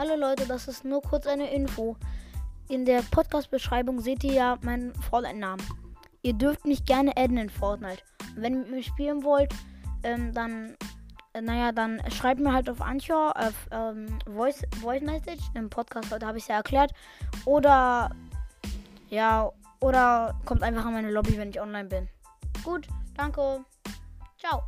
Hallo Leute, das ist nur kurz eine Info. In der Podcast-Beschreibung seht ihr ja meinen Fortnite-Namen. Ihr dürft mich gerne adden in Fortnite. Und wenn ihr mit mir spielen wollt, ähm, dann, äh, naja, dann schreibt mir halt auf Anchor, auf ähm, Voice, Voice Message. Im Podcast heute habe ich es ja erklärt. Oder, ja, oder kommt einfach in meine Lobby, wenn ich online bin. Gut, danke. Ciao.